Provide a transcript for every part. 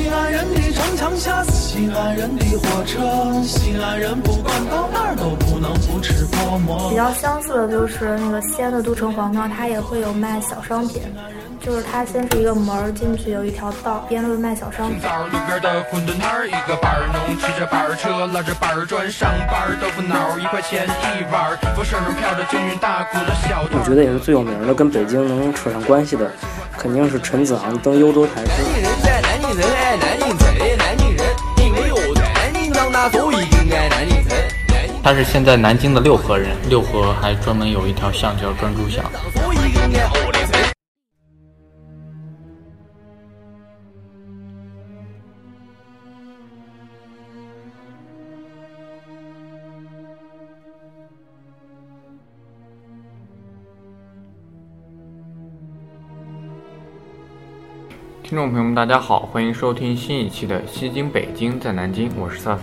西安人的城墙下是西安人的火车，西安人不管到哪儿都不能不吃泡馍。比较相似的就是那个西安的都城隍庙，它也会有卖小商品，就是它先是一个门进去有一条道，边都是卖小商品。道路边的馄饨摊儿，一个板儿农骑着板儿车，拉着板儿砖上班儿，豆腐脑儿一块钱一碗儿，风身上飘着京韵大鼓的小。我觉得也是最有名的，跟北京能扯上关系的，肯定是陈子昂登幽州台诗。他是现在南京的六合人，六合还专门有一条巷叫专诸巷。听众朋友们，大家好，欢迎收听新一期的《西京北京在南京》，我是萨萨。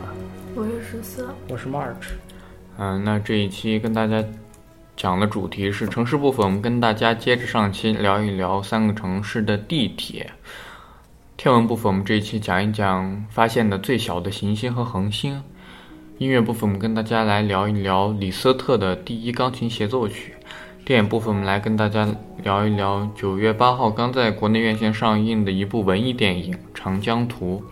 我是十四，我是 March，嗯，那这一期跟大家讲的主题是城市部分，我们跟大家接着上期聊一聊三个城市的地铁。天文部分，我们这一期讲一讲发现的最小的行星和恒星。音乐部分，我们跟大家来聊一聊李斯特的第一钢琴协奏曲。电影部分，我们来跟大家聊一聊九月八号刚在国内院线上映的一部文艺电影《长江图》。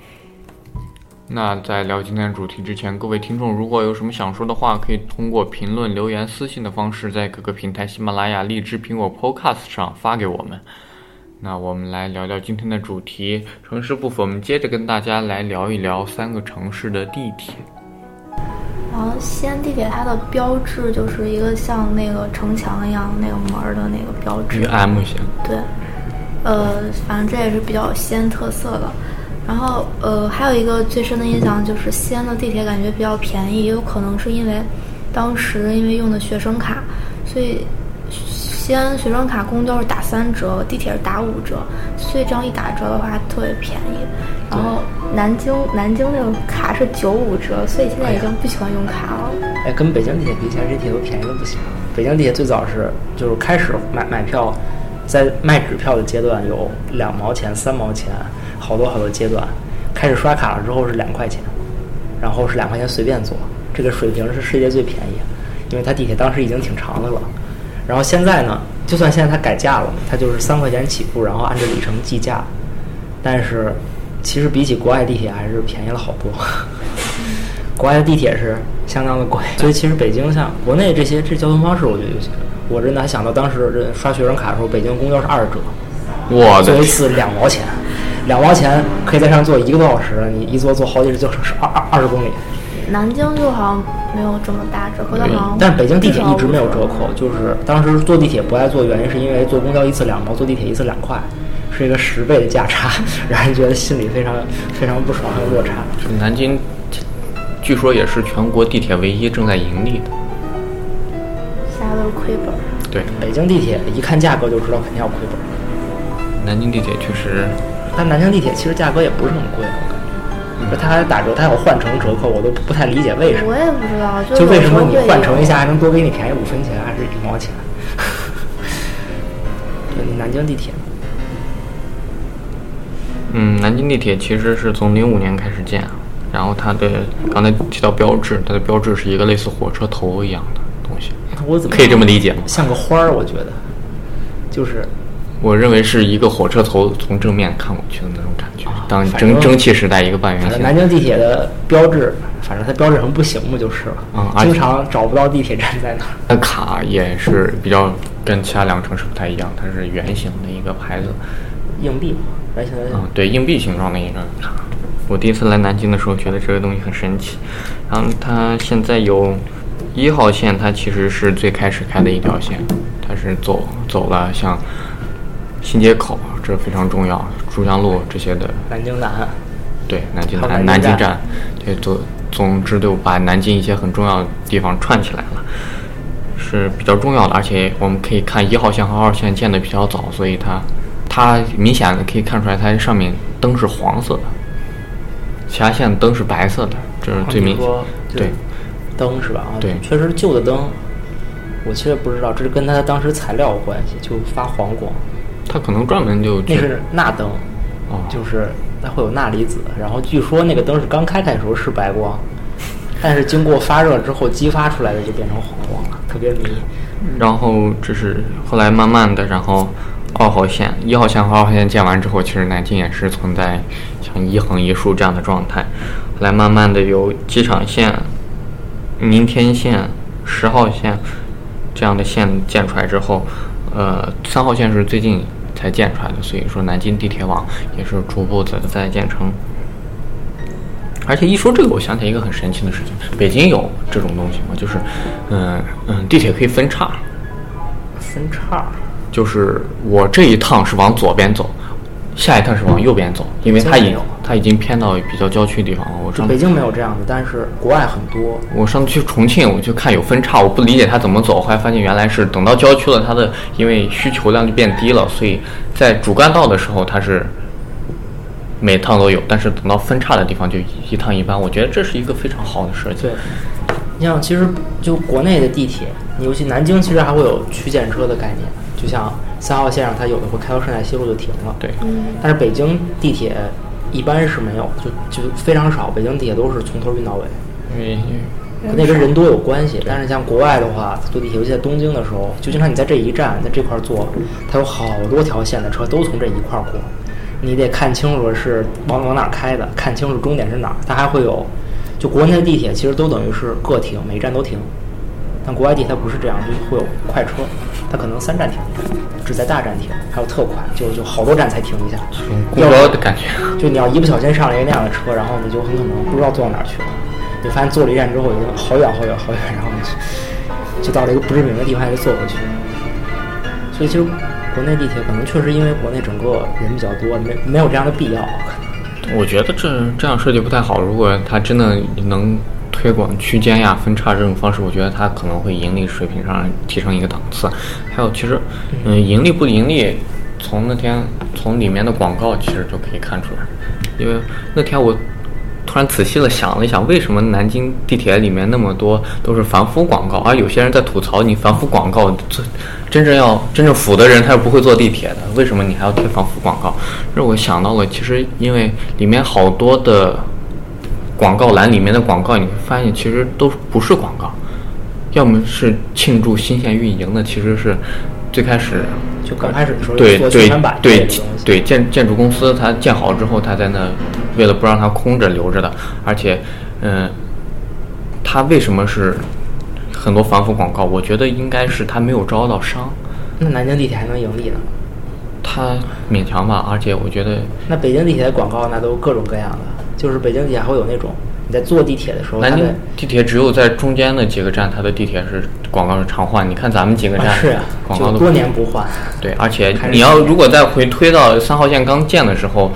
那在聊今天的主题之前，各位听众如果有什么想说的话，可以通过评论、留言、私信的方式，在各个平台喜马拉雅、荔枝、苹果 Podcast 上发给我们。那我们来聊聊今天的主题城市部分，我们接着跟大家来聊一聊三个城市的地铁。然后西安地铁它的标志就是一个像那个城墙一样那个门儿的那个标志一个，M 型，对，呃，反正这也是比较西安特色的。然后呃，还有一个最深的印象就是西安的地铁感觉比较便宜，也有可能是因为当时因为用的学生卡，所以西安学生卡公交是打三折，地铁是打五折，所以这样一打折的话特别便宜。然后南京南京那个卡是九五折，所以现在已经不喜欢用卡了。哎，跟北京地铁比起来，这地铁都便宜的不行。北京地铁最早是就是开始买买票，在卖纸票的阶段有两毛钱、三毛钱，好多好多阶段。开始刷卡了之后是两块钱，然后是两块钱随便坐，这个水平是世界最便宜，因为它地铁当时已经挺长的了。然后现在呢，就算现在它改价了，它就是三块钱起步，然后按照里程计价，但是其实比起国外地铁还是便宜了好多。国外的地铁是相当的贵，所以其实北京像国内这些这交通方式，我觉得就行。我真的还想到当时刷学生卡的时候，北京公交是二折，我的坐一次两毛钱，两毛钱可以在上坐一个多小时，你一坐坐好几十就是二二二十公里。南京就好像没有这么大折扣，但好像但是北京地铁一直没有折扣，就是当时坐地铁不爱坐，原因是因为坐公交一次两毛，坐地铁一次两块，是一个十倍的价差，让人觉得心里非常非常不爽，很有落差。南京据说也是全国地铁唯一正在盈利的。其他都是亏本儿。对，北京地铁一看价格就知道肯定要亏本，南京地铁确实，但南京地铁其实价格也不是很贵，我感觉。说它还打折，它有换乘折扣，我都不太理解为什么。我也不知道，就就为什么你换乘一下还能多给你便宜五分钱，还是一毛钱？对，南京地铁，嗯，南京地铁其实是从零五年开始建，然后它的刚才提到标志，它的标志是一个类似火车头一样的东西，我怎么可以这么理解吗？像个花儿，我觉得，就是我认为是一个火车头从正面看过去的那种感觉，当蒸蒸汽时代一个半圆形。南京地铁的标志，反正它标志很不醒目就是了。嗯而经常找不到地铁站在哪儿。那卡也是比较跟其他两个城市不太一样，它是圆形的一个牌子，硬币嘛，圆形的。嗯，对，硬币形状的一个卡。我第一次来南京的时候，觉得这个东西很神奇。然后它现在有一号线，它其实是最开始开的一条线，它是走走了像新街口，这非常重要，珠江路这些的，南京南，对，南京南南京站对，总总之就把南京一些很重要的地方串起来了，是比较重要的。而且我们可以看一号线和二号线建的比较早，所以它它明显的可以看出来，它上面灯是黄色的，其他线灯是白色的，这是最明显。对，灯是吧？啊对确实旧的灯，我其实不知道，这是跟它当时材料有关系，就发黄光。它可能专门就那是钠灯，哦就是它会有钠离子，然后据说那个灯是刚开开的时候是白光，但是经过发热之后激发出来的就变成黄光了，特别迷。然后这是后来慢慢的，然后二号线、一号线和二号线建完之后，其实南京也是存在像一横一竖这样的状态。后来慢慢的有机场线、明天线、十号线这样的线建出来之后，呃，三号线是最近才建出来的，所以说南京地铁网也是逐步的在建成。而且一说这个，我想起一个很神奇的事情：北京有这种东西吗？就是，嗯嗯，地铁可以分叉，分叉，就是我这一趟是往左边走，下一趟是往右边走，因为它已它已经偏到比较郊区的地方了。我上北京没有这样的，但是国外很多。我上次去重庆，我就看有分叉，我不理解它怎么走，后来发现原来是等到郊区了，它的因为需求量就变低了，所以在主干道的时候它是每趟都有，但是等到分叉的地方就一趟一班。我觉得这是一个非常好的设计。对，你像其实就国内的地铁，尤其南京其实还会有区间车的概念，就像三号线上它有的会开到顺带西路就停了。对，但是北京地铁一般是没有，就就非常少。北京地铁都是从头运到尾，因为可能跟人多有关系。但是像国外的话，坐地铁，尤其在东京的时候，就经常你在这一站，在这块儿坐，它有好多条线的车都从这一块儿过，你得看清楚是往往哪儿开的，看清楚终点是哪儿。它还会有，就国内的地铁其实都等于是各停，每一站都停。但国外地铁它不是这样，就会有快车，它可能三站停一站，只在大站停，还有特快，就就好多站才停一下。公交的感觉。就你要一不小心上了一个那样的车，然后你就很可能不知道坐到哪儿去了。你发现坐了一站之后已经好远好远好远，然后你就就到了一个不知名的地方，还得坐回去。所以其实国内地铁可能确实因为国内整个人比较多，没没有这样的必要。我觉得这这样设计不太好。如果它真的能推广区间呀、分叉这种方式，我觉得它可能会盈利水平上提升一个档次。还有，其实，嗯，盈利不盈利，从那天从里面的广告其实就可以看出来。因为那天我突然仔细的想了一想，为什么南京地铁里面那么多都是反腐广告，而有些人在吐槽你反腐广告，这真正要真正腐的人他是不会坐地铁的，为什么你还要贴反腐广告？让我想到了，其实因为里面好多的广告栏里面的广告，你会发现其实都不是广告，要么是庆祝新线运营的，其实是最开始就刚开始的时候对对做宣传版之类对对建建筑公司它建好之后，它在那为了不让它空着留着的，而且，嗯、它为什么是很多反腐广告？我觉得应该是它没有招到商，那南京地铁还能盈利呢？它勉强吧，而且我觉得那北京地铁的广告那都各种各样的，就是北京地铁还会有那种你在坐地铁的时候，它南京地铁只有在中间的几个站，它的地铁是广告是常换。你看咱们几个站，啊是啊，广告都多年不换。对，而且你要如果再回推到三号线刚建的时候，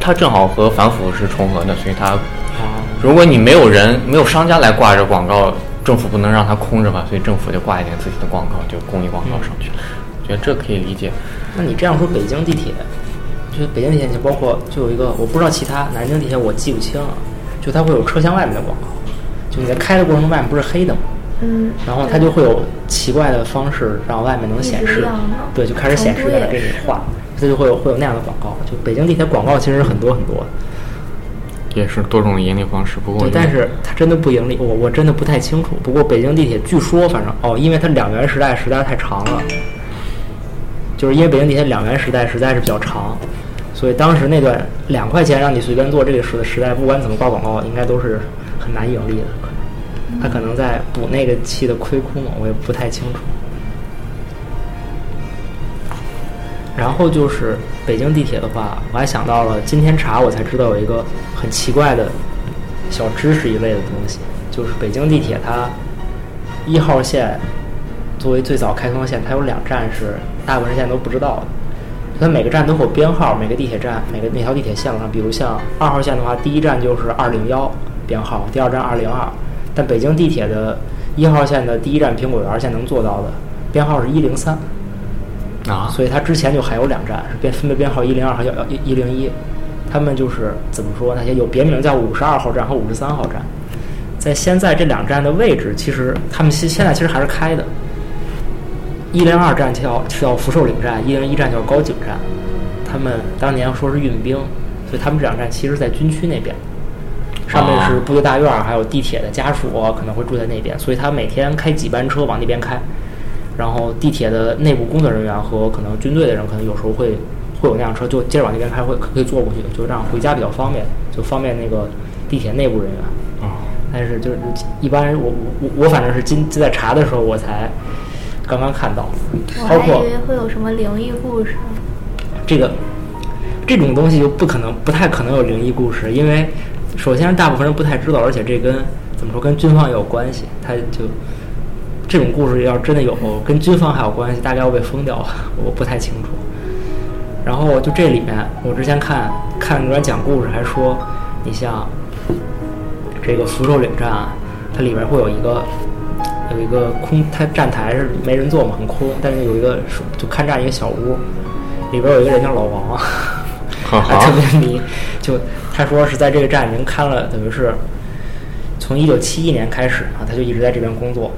它正好和反腐是重合的，所以它啊，如果你没有人没有商家来挂着广告，政府不能让它空着吧，所以政府就挂一点自己的广告，就公益广告上去了。我觉得这可以理解。那你这样说，北京地铁，就是北京地铁，就包括就有一个，我不知道其他南京地铁我记不清了，就它会有车厢外面的广告，就你在开的过程中外面不是黑的吗？嗯，然后它就会有奇怪的方式让外面能显示对，就开始显示在给你画，它就会有会有那样的广告。就北京地铁广告其实很多很多，也是多种盈利方式，不过对，但是它真的不盈利，我我真的不太清楚。不过北京地铁据说反正哦，因为它两元时代实在太长了，就是因为北京地铁两元时代实在是比较长，所以当时那段两块钱让你随便坐这个时时代，不管怎么挂广告，应该都是很难盈利的。他可能在补那个期的亏空，我也不太清楚。然后就是北京地铁的话，我还想到了今天查我才知道有一个很奇怪的小知识一类的东西，就是北京地铁它一号线作为最早开通线，它有两站是大部分人现在都不知道的。它每个站都会有编号，每个地铁站每个每条地铁线路上，比如像二号线的话，第一站就是二零幺编号，第二站二零二。但北京地铁的一号线的第一站苹果园线能做到的编号是一零三。啊，所以它之前就还有两站是编分别编号一零二和幺幺一零一，他们就是怎么说那些有别名叫五十二号站和五十三号站，在现在这两站的位置，其实他们现现在其实还是开的。一零二站叫叫福寿岭站，一零一站叫高井站，他们当年说是运兵，所以他们这两站其实在军区那边，上面是部队大院儿，还有地铁的家属可能会住在那边，所以他每天开几班车往那边开，然后地铁的内部工作人员和可能军队的人，可能有时候会会有那辆车就接着往那边开，会可以坐过去，就这样回家比较方便，就方便那个地铁内部人员。哦，但是就是一般我我我反正是今在查的时候我才刚刚看到，我还包括以为会有什么灵异故事。这个这种东西就不可能不太可能有灵异故事，因为首先大部分人不太知道，而且这跟怎么说跟军方也有关系，他就这种故事要真的有跟军方还有关系，大概要被封掉，我不太清楚。然后就这里面，我之前看看人讲故事还说，你像这个福寿岭站，它里边会有一个有一个空，它站台是没人坐嘛，很空，但是有一个就看站一个小屋，里边有一个人叫老王，好 还特别迷，就他说是在这个站已经看了，等于是从一九七一年开始啊，他就一直在这边工作。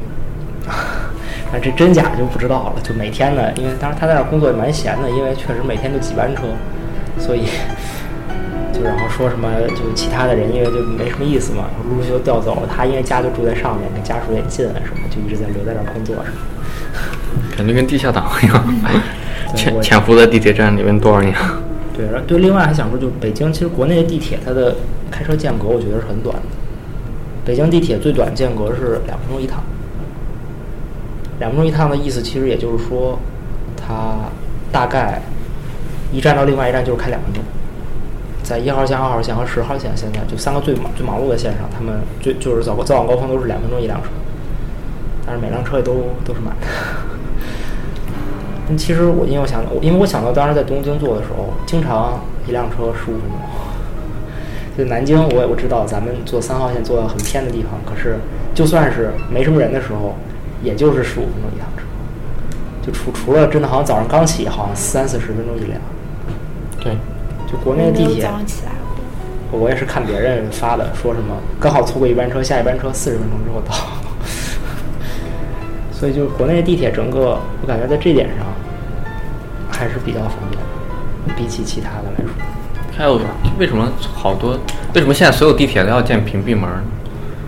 那这真假就不知道了。就每天呢，因为当时他在那工作也蛮闲的，因为确实每天就几班车，所以就然后说什么就其他的人因为就没什么意思嘛，然后陆陆续续调走了。他因为家就住在上面，跟家属也近啊什么，就一直在留在这儿工作什么。感觉跟地下党一样，潜潜伏在地铁站里面多少年？对，然后对，另外还想说，就北京其实国内的地铁它的开车间隔，我觉得是很短的。北京地铁最短间隔是两分钟一趟。两分钟一趟的意思，其实也就是说，它大概一站到另外一站就是开两分钟。在一号线、二号线和十号线，现在就三个最最忙碌的线上，他们最就是早早晚高峰都是两分钟一辆车，但是每辆车也都都是满的。但 其实我因为我想，因为我想到当时在东京坐的时候，经常一辆车十五分钟。就南京，我也我知道，咱们坐三号线坐到很偏的地方，可是就算是没什么人的时候，也就是十五分钟一趟车。就除除了真的好像早上刚起，好像三四十分钟一辆。对，就国内的地铁没有早，上起来。我也是看别人发的，说什么刚好错过一班车，下一班车四十分钟之后到。所以就是国内的地铁整个，我感觉在这点上还是比较方便的，比起其他的来说。还有为什么好多？为什么现在所有地铁都要建屏蔽门？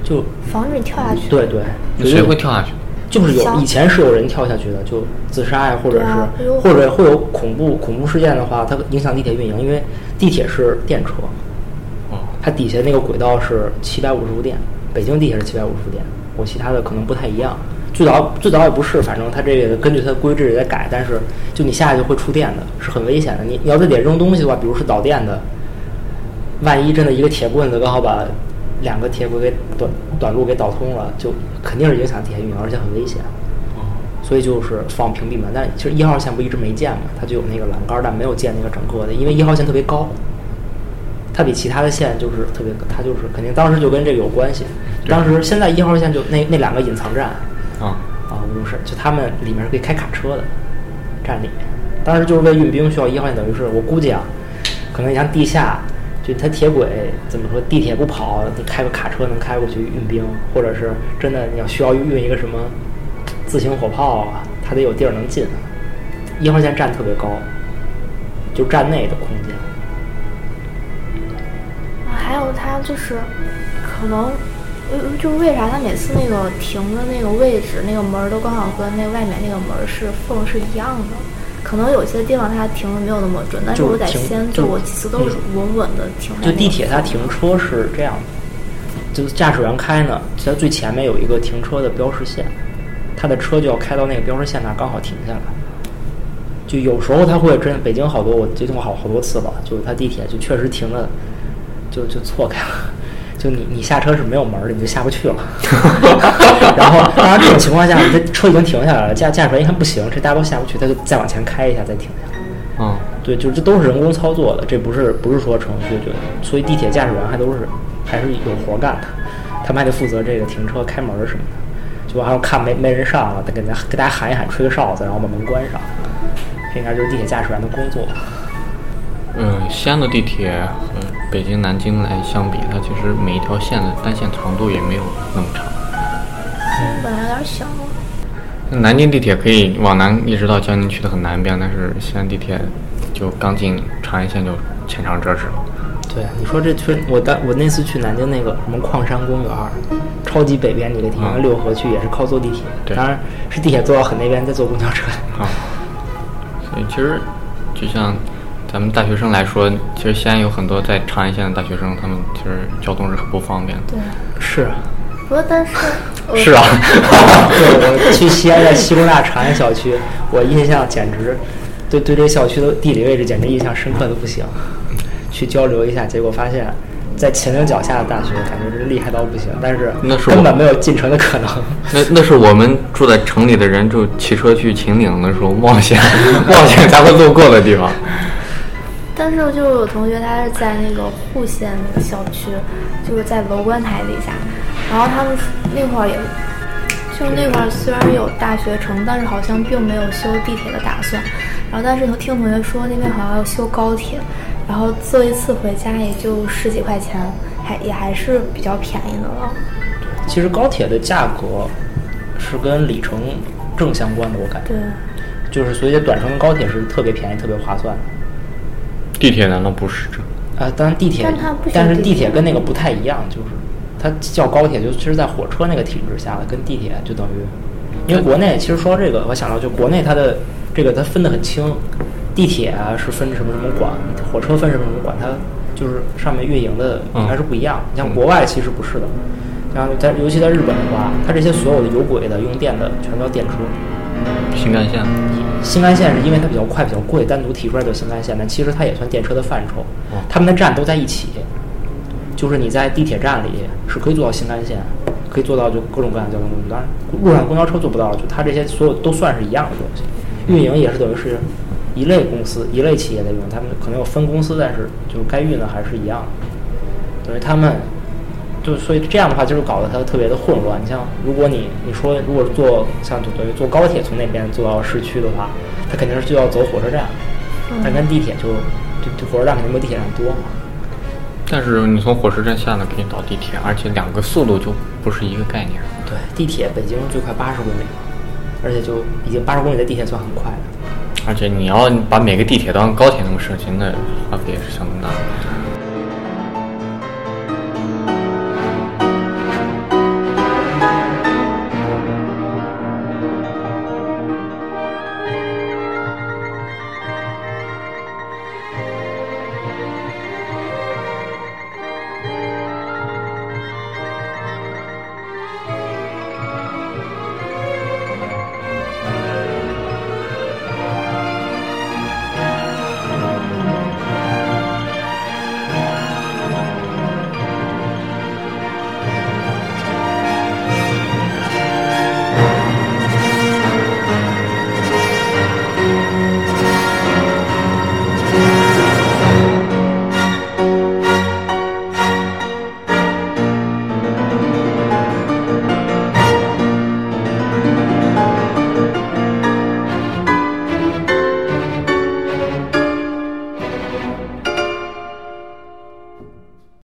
就防止你跳下去。对对，谁会跳下去？就是有以前是有人跳下去的，就自杀呀，或者是、或者会有恐怖恐怖事件的话，它影响地铁运营，因为地铁是电车，哦，它底下那个轨道是七百五十伏电，北京地铁是七百五十伏电，我其他的可能不太一样。最早最早也不是，反正它这个根据它的规制也在改，但是就你下去会触电的，是很危险的。你你要在底下扔东西的话，比如是导电的，万一真的一个铁棍子刚好把两个铁轨给短短路给导通了，就肯定是影响地铁运营，而且很危险。所以就是放屏蔽门，但其实一号线不一直没建嘛，它就有那个栏杆，但没有建那个整个的，因为一号线特别高，它比其他的线就是特别，它就是肯定当时就跟这个有关系。当时现在一号线就那那两个隐藏站啊，啊，不是就他们里面是可以开卡车的，站里面。当时就是为运兵需要一号线，等于是我估计啊，可能你像地下，就它铁轨怎么说，地铁不跑，你开个卡车能开过去运兵，或者是真的你要需要运一个什么自行火炮啊，它得有地儿能进。一号线站特别高，就站内的空间。啊还有它就是可能，呃，就是为啥它每次那个停的那个位置，那个门儿都刚好跟那外面那个门儿是缝是一样的。可能有些地方它停的没有那么准，但是我在停西安就坐过几次，都是稳稳的停就地铁它停车是这样的，就是驾驶员开呢，它最前面有一个停车的标识线，他的车就要开到那个标识线那儿刚好停下来。就有时候他会真，北京好多我接触过好好多次了，就是他地铁就确实停的，就就错开了。就你你下车是没有门儿的，你就下不去了。然后当然这种情况下，这车已经停下来了，驾驾驶员一看不行，这大家都下不去，他就再往前开一下再停下来。嗯，对，就这都是人工操作的，这不是不是说程序，对，所以地铁驾驶员还都是还是有活干的，他们还得负责这个停车、开门什么的，就还要看没没人上了，得给大家给大家喊一喊，吹个哨子，然后把门关上，这应该就是地铁驾驶员的工作。嗯，西安的地铁和北京、南京来相比，它其实每一条线的单线长度也没有那么长。本来有点小。南京地铁可以往南一直到江宁区的很南边，但是西安地铁就刚进长安线就浅尝辄止了。对，你说这去，我当我那次去南京那个什么矿山公园儿，超级北边的一个地方，嗯六合区也是靠坐地铁，对当然是地铁坐到很那边，再坐公交车。啊，所以其实就像咱们大学生来说，其实西安有很多在长安县的大学生，他们其实交通是很不方便的。对，是，不过但是是啊，对我去西安的西工大长安校区，我印象简直对对这个校区的地理位置简直印象深刻的不行。去交流一下，结果发现，在秦岭脚下的大学，感觉是厉害到不行，但是那是我根本没有进城的可能。那那是我们住在城里的人，就骑车去秦岭的时候冒险冒险才会路过的地方。但是就有同学他是在那个户县那个校区，就是在楼观台底下，然后他们那块儿也，就是那块儿虽然有大学城，但是好像并没有修地铁的打算。然后但是听同学说那边好像要修高铁，然后坐一次回家也就十几块钱，还也还是比较便宜的了。其实高铁的价格是跟里程正相关的，我感觉对，就是所以短程高铁是特别便宜、特别划算的。地铁难道不是这？啊，当然地铁但是地铁跟那个不太一样，就是它叫高铁，就其实在火车那个体制下的，跟地铁就等于，因为国内其实说到这个，我想到就国内它的这个它分得很清，地铁啊是分什么什么管，火车分什么什么管，它就是上面运营的还是不一样。你像国外其实不是的，像在尤其在日本的话，它这些所有的有轨的、用电的全叫电车。新干线？新干线是因为它比较快、比较贵，单独提出来叫新干线，但其实它也算电车的范畴哦。他们的站都在一起，就是你在地铁站里是可以坐到新干线，可以做到就各种各样的交通工具。当然，路上公交车做不到，就它这些所有都算是一样的东西。运营也是等于是一类公司、一类企业在运营，他们可能有分公司，但是就是该运的还是一样的。等于他们就所以这样的话，就是搞得它特别的混乱。你像如果你你说如果是坐像就等于坐高铁从那边坐到市区的话，它肯定是就要走火车站，但跟地铁就就就火车站肯定没有地铁站多嘛。但是你从火车站下来可以到地铁，而且两个速度就不是一个概念。对，地铁北京最快八十公里，而且就已经八十公里的地铁算很快的。而且你要把每个地铁当高铁那么设计，那花费也是相当大的。